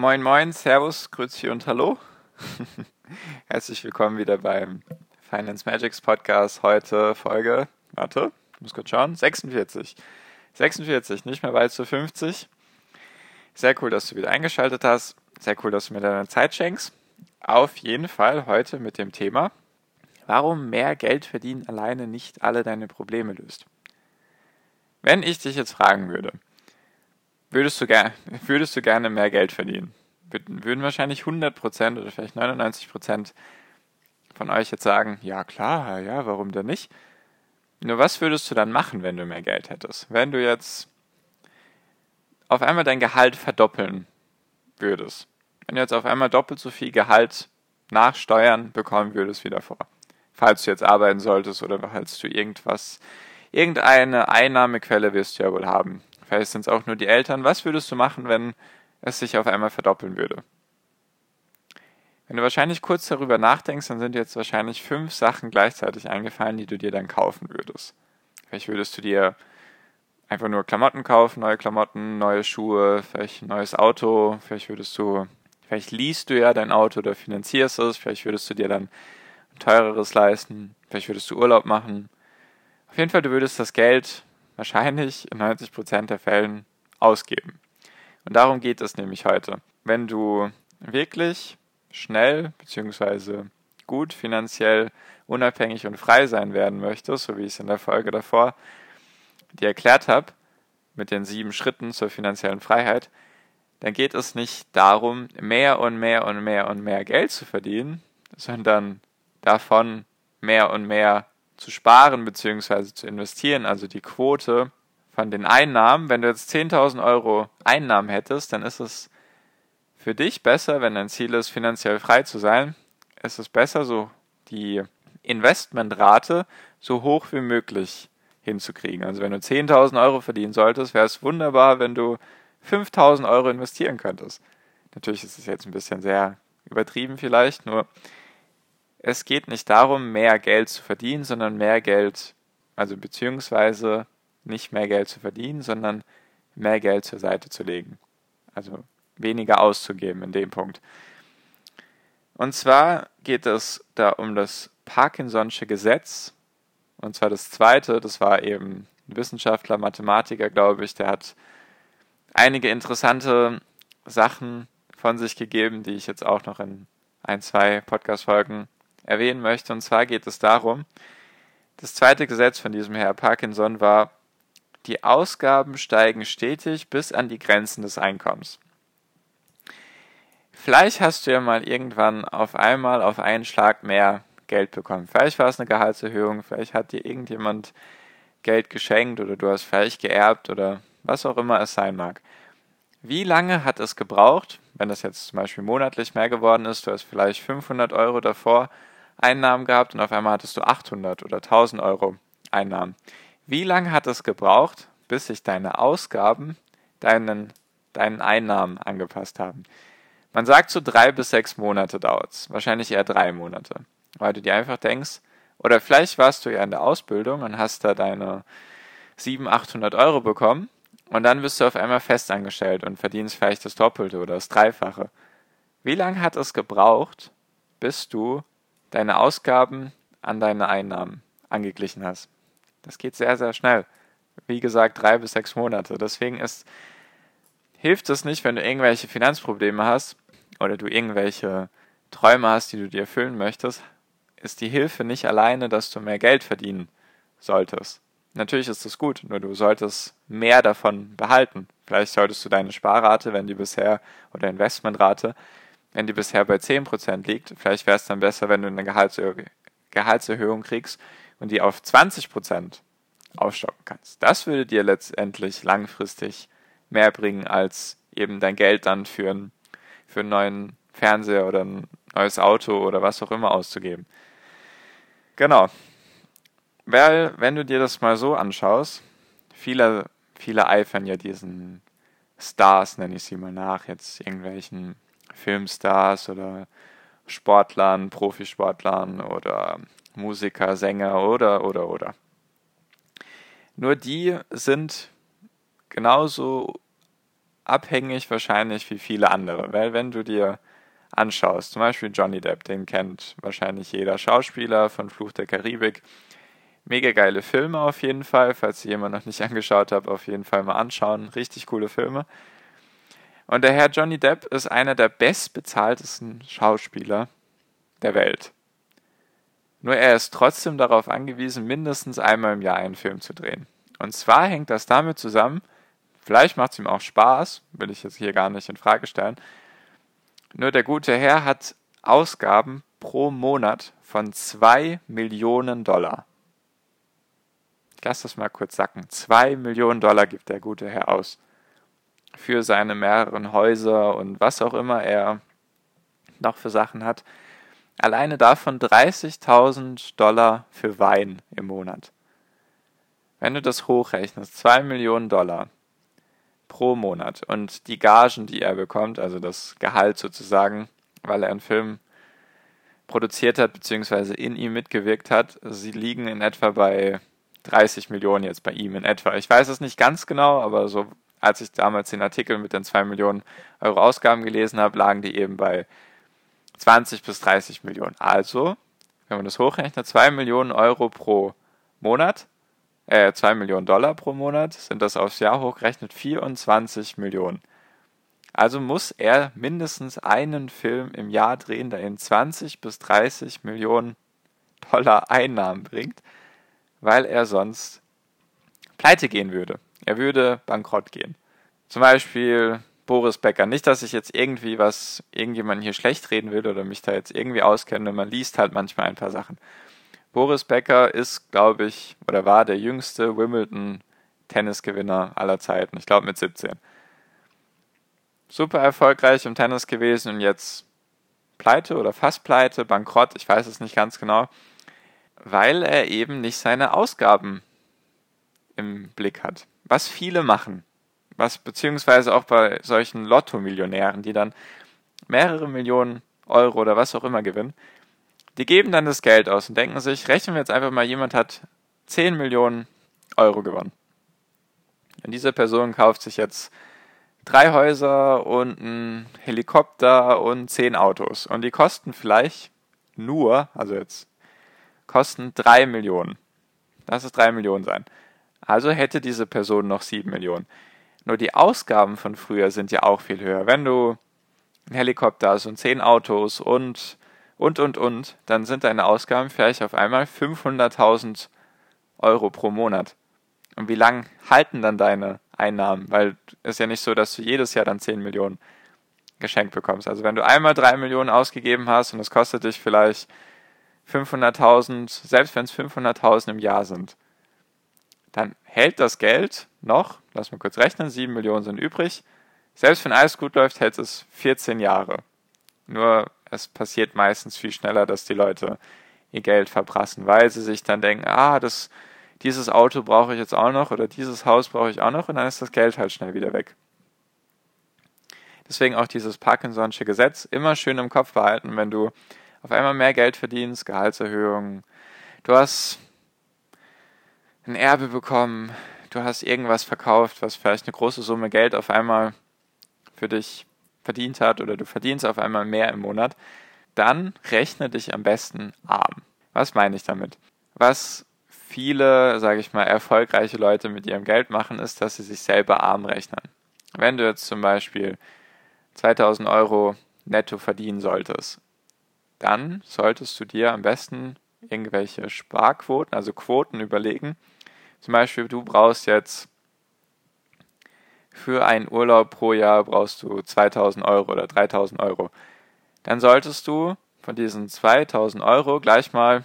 Moin Moin, Servus, Grüezi und Hallo. Herzlich willkommen wieder beim Finance Magics Podcast. Heute Folge, warte, muss kurz schauen, 46. 46, nicht mehr weit zu 50. Sehr cool, dass du wieder eingeschaltet hast. Sehr cool, dass du mir deine Zeit schenkst. Auf jeden Fall heute mit dem Thema, warum mehr Geld verdienen alleine nicht alle deine Probleme löst. Wenn ich dich jetzt fragen würde, würdest du, würdest du gerne mehr Geld verdienen? Würden wahrscheinlich 100% oder vielleicht 99% von euch jetzt sagen, ja klar, ja, warum denn nicht? Nur was würdest du dann machen, wenn du mehr Geld hättest? Wenn du jetzt auf einmal dein Gehalt verdoppeln würdest. Wenn du jetzt auf einmal doppelt so viel Gehalt nach Steuern bekommen würdest wie davor. Falls du jetzt arbeiten solltest oder falls du irgendwas, irgendeine Einnahmequelle wirst du ja wohl haben vielleicht sind es auch nur die Eltern. Was würdest du machen, wenn es sich auf einmal verdoppeln würde? Wenn du wahrscheinlich kurz darüber nachdenkst, dann sind jetzt wahrscheinlich fünf Sachen gleichzeitig eingefallen, die du dir dann kaufen würdest. Vielleicht würdest du dir einfach nur Klamotten kaufen, neue Klamotten, neue Schuhe, vielleicht ein neues Auto, vielleicht würdest du, vielleicht liest du ja dein Auto oder finanzierst es, vielleicht würdest du dir dann ein teureres leisten, vielleicht würdest du Urlaub machen. Auf jeden Fall, du würdest das Geld wahrscheinlich in 90% der Fällen ausgeben. Und darum geht es nämlich heute. Wenn du wirklich schnell bzw. gut finanziell unabhängig und frei sein werden möchtest, so wie ich es in der Folge davor dir erklärt habe, mit den sieben Schritten zur finanziellen Freiheit, dann geht es nicht darum, mehr und mehr und mehr und mehr Geld zu verdienen, sondern davon mehr und mehr zu sparen bzw. zu investieren, also die Quote von den Einnahmen, wenn du jetzt 10.000 Euro Einnahmen hättest, dann ist es für dich besser, wenn dein Ziel ist, finanziell frei zu sein, ist es besser, so die Investmentrate so hoch wie möglich hinzukriegen. Also wenn du 10.000 Euro verdienen solltest, wäre es wunderbar, wenn du 5.000 Euro investieren könntest. Natürlich ist es jetzt ein bisschen sehr übertrieben vielleicht, nur es geht nicht darum, mehr Geld zu verdienen, sondern mehr Geld, also beziehungsweise nicht mehr Geld zu verdienen, sondern mehr Geld zur Seite zu legen. Also weniger auszugeben in dem Punkt. Und zwar geht es da um das Parkinson'sche Gesetz. Und zwar das zweite, das war eben ein Wissenschaftler, Mathematiker, glaube ich, der hat einige interessante Sachen von sich gegeben, die ich jetzt auch noch in ein, zwei Podcast-Folgen erwähnen möchte. Und zwar geht es darum, das zweite Gesetz von diesem Herr Parkinson war, die Ausgaben steigen stetig bis an die Grenzen des Einkommens. Vielleicht hast du ja mal irgendwann auf einmal auf einen Schlag mehr Geld bekommen. Vielleicht war es eine Gehaltserhöhung, vielleicht hat dir irgendjemand Geld geschenkt oder du hast vielleicht geerbt oder was auch immer es sein mag. Wie lange hat es gebraucht, wenn das jetzt zum Beispiel monatlich mehr geworden ist, du hast vielleicht 500 Euro davor Einnahmen gehabt und auf einmal hattest du 800 oder 1000 Euro Einnahmen. Wie lange hat es gebraucht, bis sich deine Ausgaben deinen, deinen Einnahmen angepasst haben? Man sagt so drei bis sechs Monate dauert es. Wahrscheinlich eher drei Monate. Weil du dir einfach denkst, oder vielleicht warst du ja in der Ausbildung und hast da deine 700, 800 Euro bekommen und dann bist du auf einmal festangestellt und verdienst vielleicht das Doppelte oder das Dreifache. Wie lange hat es gebraucht, bis du deine Ausgaben an deine Einnahmen angeglichen hast. Das geht sehr, sehr schnell. Wie gesagt, drei bis sechs Monate. Deswegen ist, hilft es nicht, wenn du irgendwelche Finanzprobleme hast oder du irgendwelche Träume hast, die du dir erfüllen möchtest, ist die Hilfe nicht alleine, dass du mehr Geld verdienen solltest. Natürlich ist das gut, nur du solltest mehr davon behalten. Vielleicht solltest du deine Sparrate, wenn die bisher, oder Investmentrate, wenn die bisher bei 10% liegt, vielleicht wäre es dann besser, wenn du eine Gehaltserhö Gehaltserhöhung kriegst und die auf 20% aufstocken kannst. Das würde dir letztendlich langfristig mehr bringen, als eben dein Geld dann für ein für einen neuen Fernseher oder ein neues Auto oder was auch immer auszugeben. Genau. Weil, wenn du dir das mal so anschaust, viele, viele eifern ja diesen Stars, nenne ich sie mal nach, jetzt irgendwelchen Filmstars oder Sportlern, Profisportlern oder Musiker, Sänger oder, oder, oder. Nur die sind genauso abhängig wahrscheinlich wie viele andere, weil wenn du dir anschaust, zum Beispiel Johnny Depp, den kennt wahrscheinlich jeder Schauspieler von Fluch der Karibik, mega geile Filme auf jeden Fall, falls ihr jemand noch nicht angeschaut habt, auf jeden Fall mal anschauen, richtig coole Filme. Und der Herr Johnny Depp ist einer der bestbezahltesten Schauspieler der Welt. Nur er ist trotzdem darauf angewiesen, mindestens einmal im Jahr einen Film zu drehen. Und zwar hängt das damit zusammen, vielleicht macht es ihm auch Spaß, will ich jetzt hier gar nicht in Frage stellen. Nur der gute Herr hat Ausgaben pro Monat von 2 Millionen Dollar. Ich lasse das mal kurz sacken. 2 Millionen Dollar gibt der gute Herr aus. Für seine mehreren Häuser und was auch immer er noch für Sachen hat. Alleine davon 30.000 Dollar für Wein im Monat. Wenn du das hochrechnest, 2 Millionen Dollar pro Monat und die Gagen, die er bekommt, also das Gehalt sozusagen, weil er einen Film produziert hat, beziehungsweise in ihm mitgewirkt hat, sie liegen in etwa bei 30 Millionen jetzt bei ihm in etwa. Ich weiß es nicht ganz genau, aber so als ich damals den Artikel mit den 2 Millionen Euro Ausgaben gelesen habe, lagen die eben bei 20 bis 30 Millionen. Also, wenn man das hochrechnet, 2 Millionen Euro pro Monat, äh, 2 Millionen Dollar pro Monat, sind das aufs Jahr hochgerechnet 24 Millionen. Also muss er mindestens einen Film im Jahr drehen, der ihm 20 bis 30 Millionen Dollar Einnahmen bringt, weil er sonst pleite gehen würde. Er würde bankrott gehen. Zum Beispiel Boris Becker. Nicht, dass ich jetzt irgendwie was, irgendjemanden hier schlecht reden will oder mich da jetzt irgendwie auskenne. Man liest halt manchmal ein paar Sachen. Boris Becker ist, glaube ich, oder war der jüngste Wimbledon-Tennisgewinner aller Zeiten. Ich glaube mit 17. Super erfolgreich im Tennis gewesen und jetzt pleite oder fast pleite, bankrott, ich weiß es nicht ganz genau, weil er eben nicht seine Ausgaben im Blick hat. Was viele machen was beziehungsweise auch bei solchen Lotto-Millionären, die dann mehrere Millionen Euro oder was auch immer gewinnen, die geben dann das Geld aus und denken sich, rechnen wir jetzt einfach mal, jemand hat 10 Millionen Euro gewonnen. Und diese Person kauft sich jetzt drei Häuser und einen Helikopter und zehn Autos. Und die kosten vielleicht nur, also jetzt kosten drei Millionen. Lass es drei Millionen sein. Also hätte diese Person noch sieben Millionen. Nur die Ausgaben von früher sind ja auch viel höher. Wenn du einen Helikopter hast und zehn Autos und, und, und, und, dann sind deine Ausgaben vielleicht auf einmal 500.000 Euro pro Monat. Und wie lang halten dann deine Einnahmen? Weil es ist ja nicht so, dass du jedes Jahr dann 10 Millionen geschenkt bekommst. Also wenn du einmal 3 Millionen ausgegeben hast und es kostet dich vielleicht 500.000, selbst wenn es 500.000 im Jahr sind, dann hält das Geld noch, lass mal kurz rechnen, 7 Millionen sind übrig. Selbst wenn alles gut läuft, hält es 14 Jahre. Nur es passiert meistens viel schneller, dass die Leute ihr Geld verprassen, weil sie sich dann denken, ah, das, dieses Auto brauche ich jetzt auch noch oder dieses Haus brauche ich auch noch und dann ist das Geld halt schnell wieder weg. Deswegen auch dieses Parkinson'sche Gesetz immer schön im Kopf behalten, wenn du auf einmal mehr Geld verdienst, Gehaltserhöhungen, du hast ein Erbe bekommen, du hast irgendwas verkauft, was vielleicht eine große Summe Geld auf einmal für dich verdient hat oder du verdienst auf einmal mehr im Monat, dann rechne dich am besten arm. Was meine ich damit? Was viele, sage ich mal, erfolgreiche Leute mit ihrem Geld machen, ist, dass sie sich selber arm rechnen. Wenn du jetzt zum Beispiel 2000 Euro netto verdienen solltest, dann solltest du dir am besten irgendwelche Sparquoten, also Quoten überlegen. Zum Beispiel, du brauchst jetzt für einen Urlaub pro Jahr brauchst du 2000 Euro oder 3000 Euro. Dann solltest du von diesen 2000 Euro gleich mal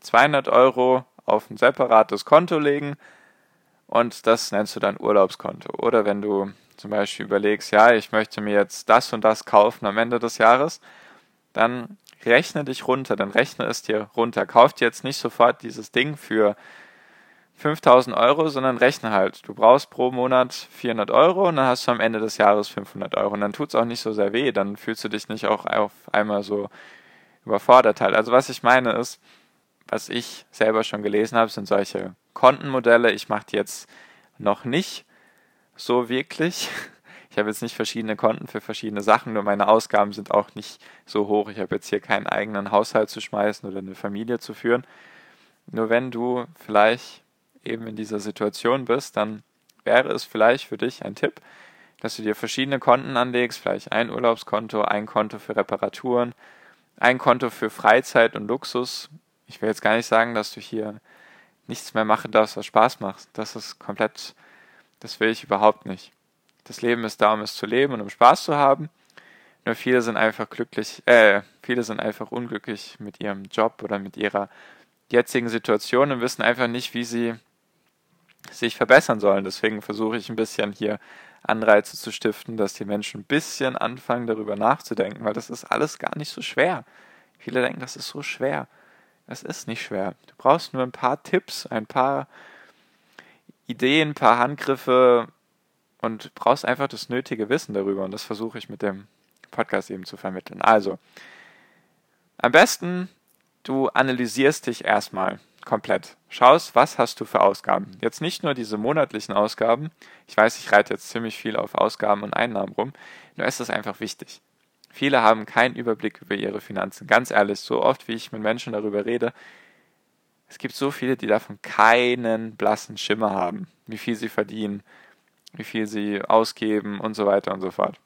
200 Euro auf ein separates Konto legen und das nennst du dann Urlaubskonto. Oder wenn du zum Beispiel überlegst, ja, ich möchte mir jetzt das und das kaufen am Ende des Jahres, dann rechne dich runter, dann rechne es dir runter. Kauf dir jetzt nicht sofort dieses Ding für 5000 Euro, sondern rechne halt. Du brauchst pro Monat 400 Euro und dann hast du am Ende des Jahres 500 Euro. Und dann tut es auch nicht so sehr weh, dann fühlst du dich nicht auch auf einmal so überfordert halt. Also was ich meine ist, was ich selber schon gelesen habe, sind solche Kontenmodelle. Ich mache die jetzt noch nicht so wirklich. Ich habe jetzt nicht verschiedene Konten für verschiedene Sachen, nur meine Ausgaben sind auch nicht so hoch. Ich habe jetzt hier keinen eigenen Haushalt zu schmeißen oder eine Familie zu führen. Nur wenn du vielleicht eben in dieser Situation bist, dann wäre es vielleicht für dich ein Tipp, dass du dir verschiedene Konten anlegst, vielleicht ein Urlaubskonto, ein Konto für Reparaturen, ein Konto für Freizeit und Luxus. Ich will jetzt gar nicht sagen, dass du hier nichts mehr machen darfst, was Spaß macht. Das ist komplett, das will ich überhaupt nicht. Das Leben ist da, um es zu leben und um Spaß zu haben. Nur viele sind einfach glücklich, äh, viele sind einfach unglücklich mit ihrem Job oder mit ihrer jetzigen Situation und wissen einfach nicht, wie sie sich verbessern sollen. Deswegen versuche ich ein bisschen hier Anreize zu stiften, dass die Menschen ein bisschen anfangen, darüber nachzudenken, weil das ist alles gar nicht so schwer. Viele denken, das ist so schwer. Es ist nicht schwer. Du brauchst nur ein paar Tipps, ein paar Ideen, ein paar Handgriffe und brauchst einfach das nötige Wissen darüber. Und das versuche ich mit dem Podcast eben zu vermitteln. Also, am besten, du analysierst dich erstmal komplett. Schaust, was hast du für Ausgaben. Jetzt nicht nur diese monatlichen Ausgaben. Ich weiß, ich reite jetzt ziemlich viel auf Ausgaben und Einnahmen rum. Nur ist es einfach wichtig. Viele haben keinen Überblick über ihre Finanzen. Ganz ehrlich, so oft wie ich mit Menschen darüber rede, es gibt so viele, die davon keinen blassen Schimmer haben, wie viel sie verdienen, wie viel sie ausgeben und so weiter und so fort.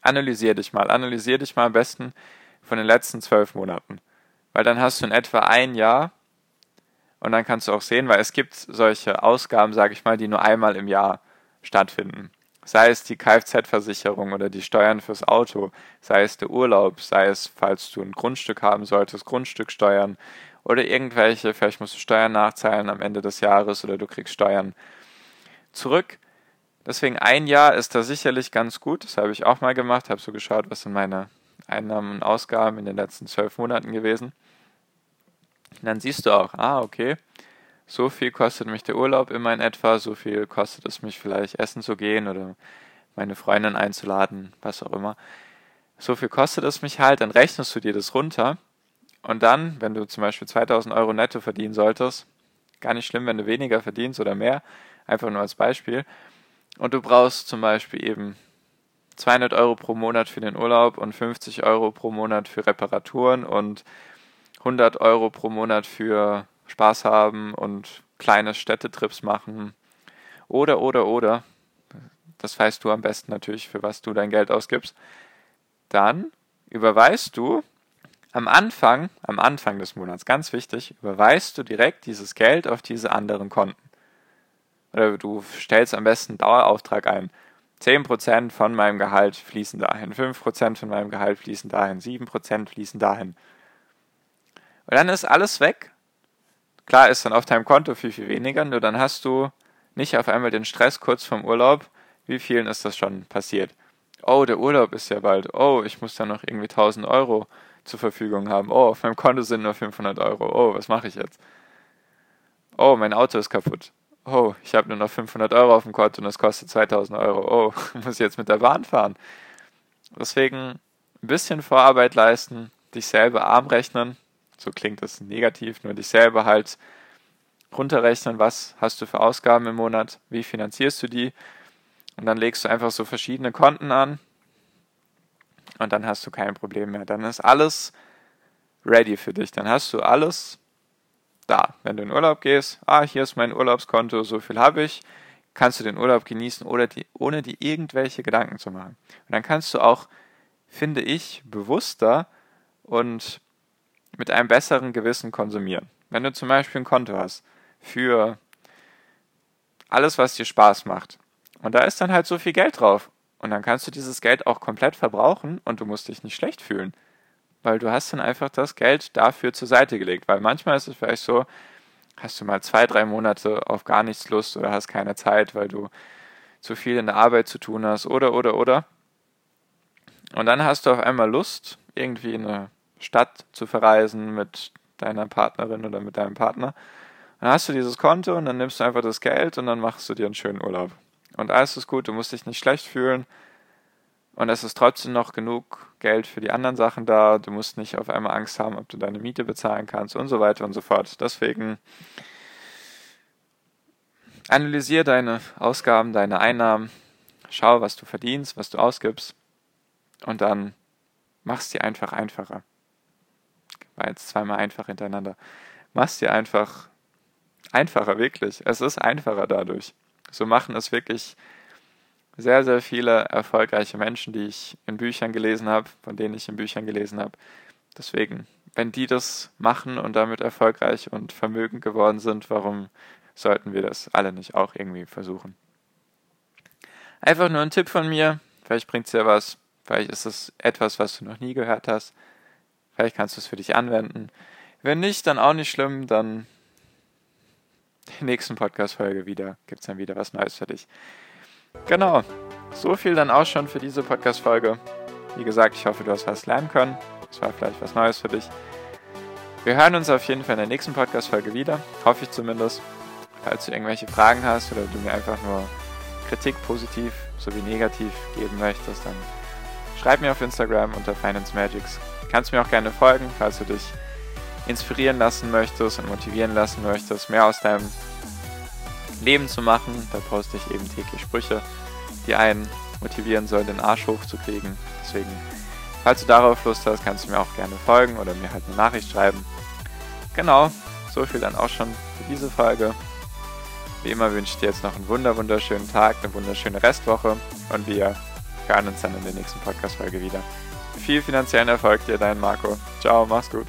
Analysier dich mal. Analysier dich mal am besten von den letzten zwölf Monaten. Weil dann hast du in etwa ein Jahr, und dann kannst du auch sehen, weil es gibt solche Ausgaben, sage ich mal, die nur einmal im Jahr stattfinden. Sei es die Kfz-Versicherung oder die Steuern fürs Auto, sei es der Urlaub, sei es, falls du ein Grundstück haben solltest, Grundstücksteuern oder irgendwelche, vielleicht musst du Steuern nachzahlen am Ende des Jahres oder du kriegst Steuern zurück. Deswegen ein Jahr ist da sicherlich ganz gut. Das habe ich auch mal gemacht, habe so geschaut, was sind meine Einnahmen und Ausgaben in den letzten zwölf Monaten gewesen. Dann siehst du auch, ah, okay, so viel kostet mich der Urlaub immer in etwa, so viel kostet es mich vielleicht essen zu gehen oder meine Freundin einzuladen, was auch immer. So viel kostet es mich halt, dann rechnest du dir das runter. Und dann, wenn du zum Beispiel 2000 Euro netto verdienen solltest, gar nicht schlimm, wenn du weniger verdienst oder mehr, einfach nur als Beispiel, und du brauchst zum Beispiel eben 200 Euro pro Monat für den Urlaub und 50 Euro pro Monat für Reparaturen und 100 Euro pro Monat für Spaß haben und kleine Städtetrips machen. Oder, oder, oder. Das weißt du am besten natürlich, für was du dein Geld ausgibst. Dann überweist du am Anfang, am Anfang des Monats, ganz wichtig, überweist du direkt dieses Geld auf diese anderen Konten. Oder du stellst am besten Dauerauftrag ein. 10% von meinem Gehalt fließen dahin, 5% von meinem Gehalt fließen dahin, 7% fließen dahin. Und dann ist alles weg. Klar ist dann auf deinem Konto viel, viel weniger, nur dann hast du nicht auf einmal den Stress kurz vorm Urlaub. Wie vielen ist das schon passiert? Oh, der Urlaub ist ja bald. Oh, ich muss dann noch irgendwie 1000 Euro zur Verfügung haben. Oh, auf meinem Konto sind nur 500 Euro. Oh, was mache ich jetzt? Oh, mein Auto ist kaputt. Oh, ich habe nur noch 500 Euro auf dem Konto und es kostet 2000 Euro. Oh, muss ich jetzt mit der Bahn fahren? Deswegen ein bisschen Vorarbeit leisten, dich selber arm rechnen, so klingt das negativ, nur dich selber halt runterrechnen, was hast du für Ausgaben im Monat, wie finanzierst du die und dann legst du einfach so verschiedene Konten an und dann hast du kein Problem mehr. Dann ist alles ready für dich. Dann hast du alles da. Wenn du in Urlaub gehst, ah, hier ist mein Urlaubskonto, so viel habe ich, kannst du den Urlaub genießen oder die, ohne dir irgendwelche Gedanken zu machen. Und dann kannst du auch, finde ich, bewusster und mit einem besseren Gewissen konsumieren. Wenn du zum Beispiel ein Konto hast für alles, was dir Spaß macht, und da ist dann halt so viel Geld drauf, und dann kannst du dieses Geld auch komplett verbrauchen und du musst dich nicht schlecht fühlen, weil du hast dann einfach das Geld dafür zur Seite gelegt, weil manchmal ist es vielleicht so, hast du mal zwei, drei Monate auf gar nichts Lust oder hast keine Zeit, weil du zu viel in der Arbeit zu tun hast oder, oder, oder. Und dann hast du auf einmal Lust, irgendwie in eine Stadt zu verreisen mit deiner Partnerin oder mit deinem Partner. Dann hast du dieses Konto und dann nimmst du einfach das Geld und dann machst du dir einen schönen Urlaub. Und alles ist gut, du musst dich nicht schlecht fühlen. Und es ist trotzdem noch genug Geld für die anderen Sachen da. Du musst nicht auf einmal Angst haben, ob du deine Miete bezahlen kannst und so weiter und so fort. Deswegen analysiere deine Ausgaben, deine Einnahmen. Schau, was du verdienst, was du ausgibst. Und dann machst dir einfach einfacher. War jetzt zweimal einfach hintereinander. Machst dir einfach einfacher, wirklich. Es ist einfacher dadurch. So machen es wirklich sehr, sehr viele erfolgreiche Menschen, die ich in Büchern gelesen habe, von denen ich in Büchern gelesen habe. Deswegen, wenn die das machen und damit erfolgreich und vermögend geworden sind, warum sollten wir das alle nicht auch irgendwie versuchen? Einfach nur ein Tipp von mir, vielleicht bringt es dir was, vielleicht ist es etwas, was du noch nie gehört hast, vielleicht kannst du es für dich anwenden. Wenn nicht, dann auch nicht schlimm, dann der nächsten Podcast-Folge wieder gibt es dann wieder was Neues für dich. Genau, so viel dann auch schon für diese Podcast-Folge. Wie gesagt, ich hoffe, du hast was lernen können. Es war vielleicht was Neues für dich. Wir hören uns auf jeden Fall in der nächsten Podcast-Folge wieder. Hoffe ich zumindest. Falls du irgendwelche Fragen hast oder du mir einfach nur Kritik positiv sowie negativ geben möchtest, dann schreib mir auf Instagram unter Finance Magics. Kannst mir auch gerne folgen, falls du dich inspirieren lassen möchtest und motivieren lassen möchtest, mehr aus deinem Leben zu machen. Da poste ich eben täglich Sprüche, die einen motivieren sollen, den Arsch hochzukriegen. Deswegen, falls du darauf Lust hast, kannst du mir auch gerne folgen oder mir halt eine Nachricht schreiben. Genau, so viel dann auch schon für diese Folge. Wie immer wünsche ich dir jetzt noch einen wunder wunderschönen Tag, eine wunderschöne Restwoche und wir hören uns dann in der nächsten Podcast-Folge wieder. Viel finanziellen Erfolg dir, dein Marco. Ciao, mach's gut.